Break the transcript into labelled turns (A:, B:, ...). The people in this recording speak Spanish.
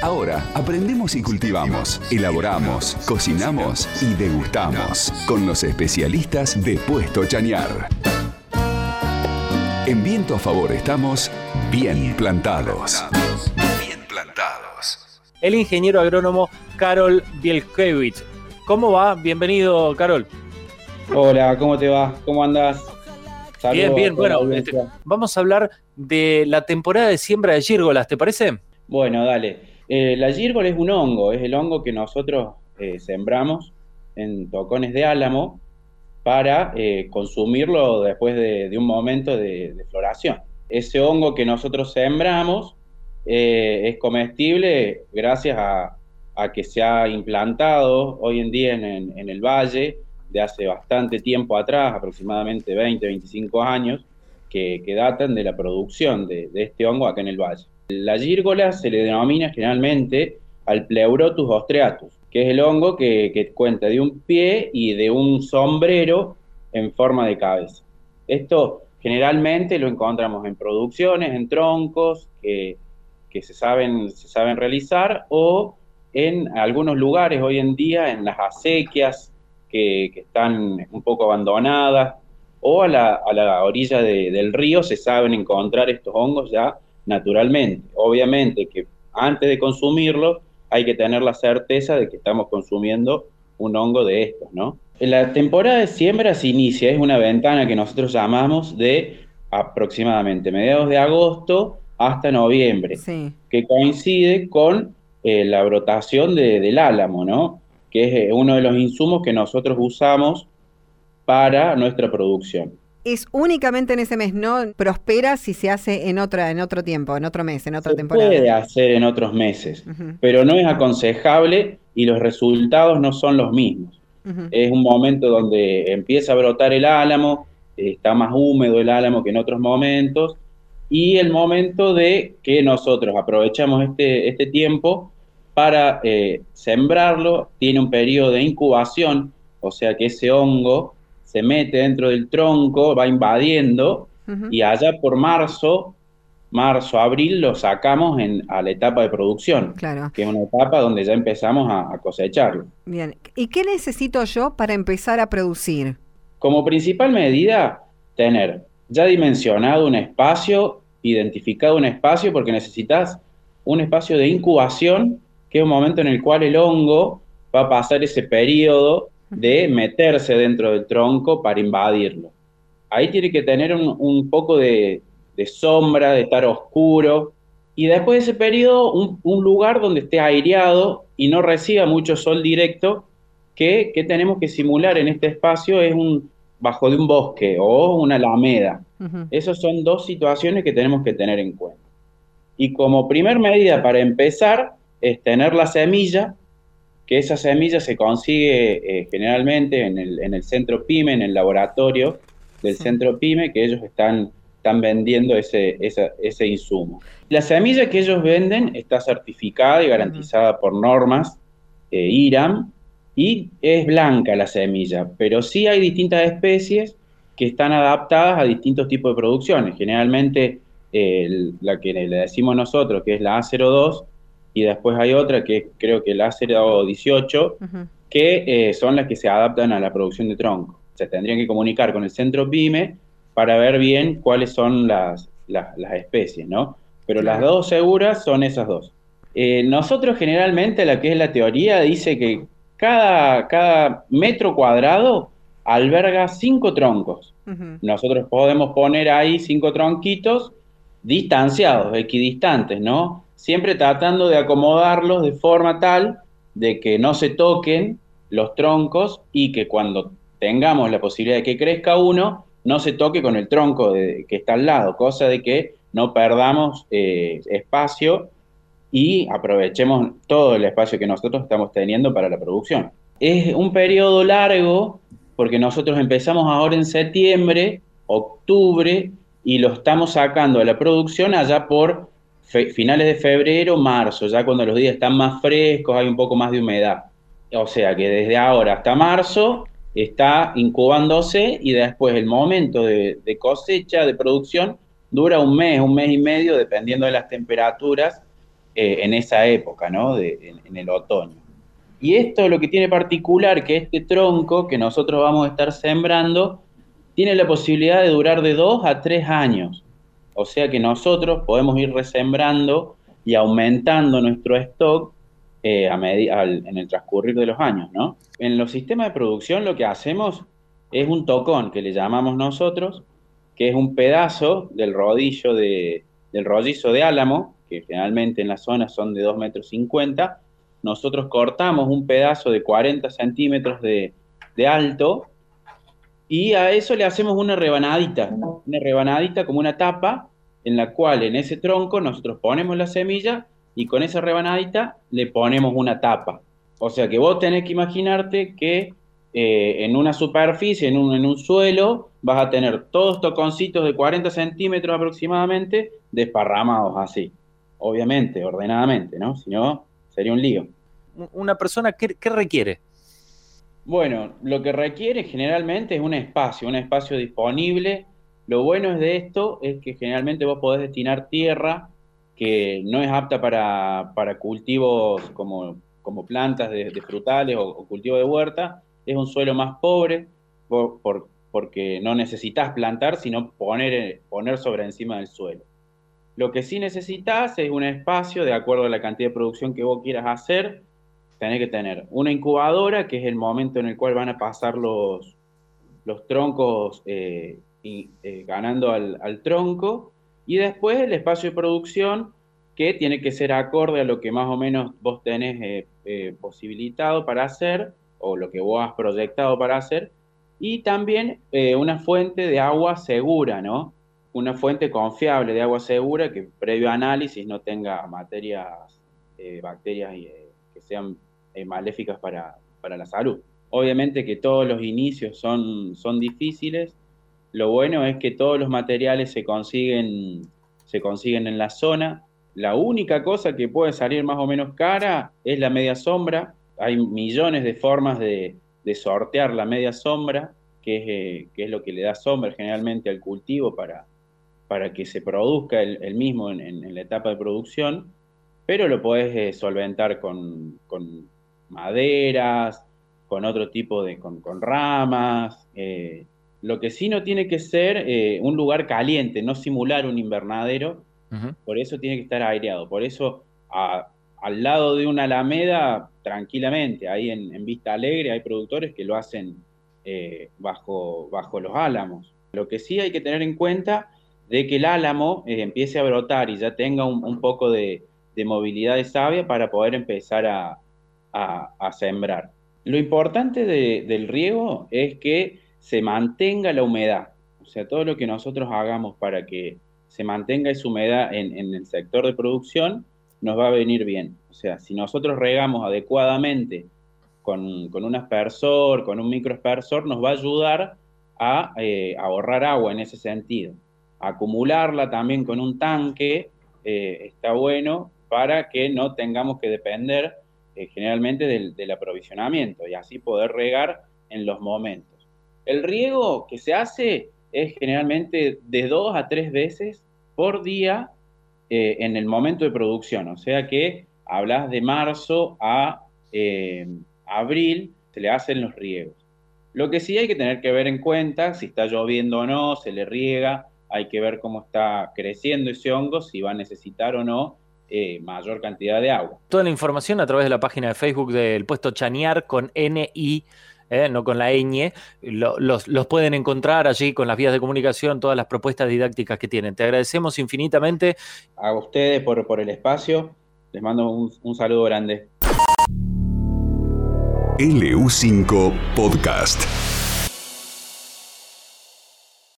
A: Ahora aprendemos y cultivamos, elaboramos, cocinamos y degustamos con los especialistas de Puesto Chañar. En viento a favor estamos bien plantados. Bien plantados.
B: El ingeniero agrónomo Carol Bielkiewicz. ¿Cómo va? Bienvenido, Carol.
C: Hola, ¿cómo te va? ¿Cómo andás?
B: bien, bien. Bueno, este, vamos a hablar de la temporada de siembra de gírgolas, ¿te parece?
C: Bueno, dale. Eh, la gírgola es un hongo, es el hongo que nosotros eh, sembramos en tocones de álamo para eh, consumirlo después de, un momento de, floración. Ese hongo que nosotros sembramos es comestible gracias a, que se ha implantado hoy en día en el valle de hace bastante tiempo atrás, aproximadamente 20, 25 años, que, datan de la producción de, este hongo acá en el valle. La gírgola se le denomina generalmente al Pleurotus ostreatus, que es el hongo que, cuenta de un pie y de un sombrero en forma de cabeza. Esto generalmente lo encontramos en producciones, en troncos que, se, saben, se saben realizar o en algunos lugares hoy en día, en las acequias, que, están un poco abandonadas, o a la, a la orilla del río se saben encontrar estos hongos ya naturalmente. Obviamente que antes de consumirlo hay que tener la certeza de que estamos consumiendo un hongo de estos, ¿no? La temporada de siembra se inicia, es una ventana que nosotros llamamos de aproximadamente mediados de agosto hasta noviembre, que coincide con eh, la brotación del álamo, ¿no? que es eh, uno de los insumos que nosotros usamos para nuestra producción.
D: Es únicamente en ese mes, ¿no? Prospera si se hace en otra, en otro tiempo, en otro mes, en otra
C: se
D: temporada.
C: Puede hacer en otros meses, pero no es aconsejable y los resultados no son los mismos. Es un momento donde empieza a brotar el álamo, está más húmedo el álamo que en otros momentos, y el momento de que nosotros aprovechamos este, este tiempo para eh, sembrarlo tiene un periodo de incubación, o sea que ese hongo se mete dentro del tronco, va invadiendo y allá por marzo, marzo, abril lo sacamos en, a la etapa de producción, claro. que es una etapa donde ya empezamos a, a cosecharlo.
D: Bien, ¿y qué necesito yo para empezar a producir?
C: Como principal medida, tener ya dimensionado un espacio, identificado un espacio, porque necesitas un espacio de incubación que es un momento en el cual el hongo va a pasar ese periodo de meterse dentro del tronco para invadirlo. Ahí tiene que tener un, poco de, sombra, de estar oscuro, y después de ese periodo un, lugar donde esté aireado y no reciba mucho sol directo, que, tenemos que simular en este espacio es un bajo de un bosque o una alameda. Esas son dos situaciones que tenemos que tener en cuenta. Y como primer medida para empezar, es tener la semilla, que esa semilla se consigue eh, generalmente en el, centro PYME, en el laboratorio del centro PYME, que ellos están, están vendiendo ese, ese insumo. La semilla que ellos venden está certificada y garantizada por normas eh, IRAM y es blanca la semilla, pero sí hay distintas especies que están adaptadas a distintos tipos de producciones. Generalmente la que le decimos nosotros, que es la A02, y después hay otra que creo que la o 18, que eh, son las que se adaptan a la producción de tronco. Se tendrían que comunicar con el centro PYME para ver bien cuáles son las, las, especies, ¿no? Pero las dos seguras son esas dos. Eh, nosotros generalmente la que es la teoría dice que cada, cada metro cuadrado alberga cinco troncos. Nosotros podemos poner ahí cinco tronquitos distanciados, equidistantes, ¿no? Siempre tratando de acomodarlos de forma tal de que no se toquen los troncos y que cuando tengamos la posibilidad de que crezca uno, no se toque con el tronco que está al lado, cosa de que no perdamos eh, espacio y aprovechemos todo el espacio que nosotros estamos teniendo para la producción. Es un periodo largo porque nosotros empezamos ahora en septiembre, octubre y lo estamos sacando a la producción allá por finales de febrero, marzo, ya cuando los días están más frescos, hay un poco más de humedad. O sea que desde ahora hasta marzo está incubándose y después el momento de, cosecha, de producción, dura un mes, un mes y medio, dependiendo de las temperaturas eh, en esa época, ¿no? en, el otoño. Y esto lo que tiene particular que este tronco que nosotros vamos a estar sembrando tiene la posibilidad de durar de dos a tres años. O sea que nosotros podemos ir resembrando y aumentando nuestro stock eh, a en el transcurrir de los años, ¿no? En los sistemas de producción lo que hacemos es un tocón, que le llamamos nosotros, que es un pedazo del rodillo de, del rollizo de álamo, que generalmente en la zona son de 2 metros 50, nosotros cortamos un pedazo de 40 centímetros de, alto y a eso le hacemos una rebanadita, una rebanadita como una tapa en la cual en ese tronco nosotros ponemos la semilla y con esa rebanadita le ponemos una tapa. O sea que vos tenés que imaginarte que eh, en una superficie, en un, en un suelo, vas a tener todos toconcitos de 40 centímetros aproximadamente desparramados así. Obviamente, ordenadamente, ¿no? Si no, sería un lío.
B: Una persona, ¿qué, requiere?
C: Bueno, lo que requiere generalmente es un espacio, un espacio disponible. Lo bueno es de esto es que generalmente vos podés destinar tierra que no es apta para, cultivos como, como plantas de, frutales o, o, cultivo de huerta. Es un suelo más pobre porque no necesitas plantar, sino poner, poner sobre encima del suelo. Lo que sí necesitas es un espacio de acuerdo a la cantidad de producción que vos quieras hacer. Tenés que tener una incubadora, que es el momento en el cual van a pasar los, los troncos eh, y, eh, ganando al, tronco. Y después el espacio de producción, que tiene que ser acorde a lo que más o menos vos tenés eh, posibilitado para hacer, o lo que vos has proyectado para hacer. Y también una fuente de agua segura, ¿no? una fuente confiable de agua segura que previo análisis no tenga materias, bacterias eh, que sean eh, maléficas para, la salud. Obviamente que todos los inicios son, son difíciles. Lo bueno es que todos los materiales se consiguen, se consiguen en la zona. La única cosa que puede salir más o menos cara es la media sombra. Hay millones de formas de, sortear la media sombra, que es, que es, lo que le da sombra generalmente al cultivo para, para que se produzca el, mismo en, la etapa de producción, pero lo podés eh, solventar con, maderas, con otro tipo de, con, ramas. Eh, lo que sí no tiene que ser eh, un lugar caliente, no simular un invernadero, por eso tiene que estar aireado. Por eso al lado de una alameda, tranquilamente, ahí en, Vista Alegre hay productores que lo hacen bajo, bajo los álamos. Lo que sí hay que tener en cuenta de que el álamo eh, empiece a brotar y ya tenga un, poco de, movilidad de savia para poder empezar a, sembrar. Lo importante del riego es que se mantenga la humedad, o sea, todo lo que nosotros hagamos para que se mantenga esa humedad en, el sector de producción nos va a venir bien. O sea, si nosotros regamos adecuadamente con, un aspersor, con un microaspersor, nos va a ayudar a eh, ahorrar agua en ese sentido acumularla también con un tanque eh, está bueno para que no tengamos que depender eh, generalmente del, aprovisionamiento y así poder regar en los momentos. El riego que se hace es generalmente de dos a tres veces por día eh, en el momento de producción, o sea que hablas de marzo a abril, se le hacen los riegos. Lo que sí hay que tener que ver en cuenta, si está lloviendo o no, se le riega, hay que ver cómo está creciendo ese hongo, si va a necesitar o no eh, mayor cantidad de agua.
B: Toda la información a través de la página de Facebook del puesto Chanear con N-I. Eh, no con la ñ, los, pueden encontrar allí con las vías de comunicación, todas las propuestas didácticas que tienen. Te agradecemos infinitamente.
C: A ustedes por, por el espacio, les mando un, un saludo grande.
A: LU5 Podcast.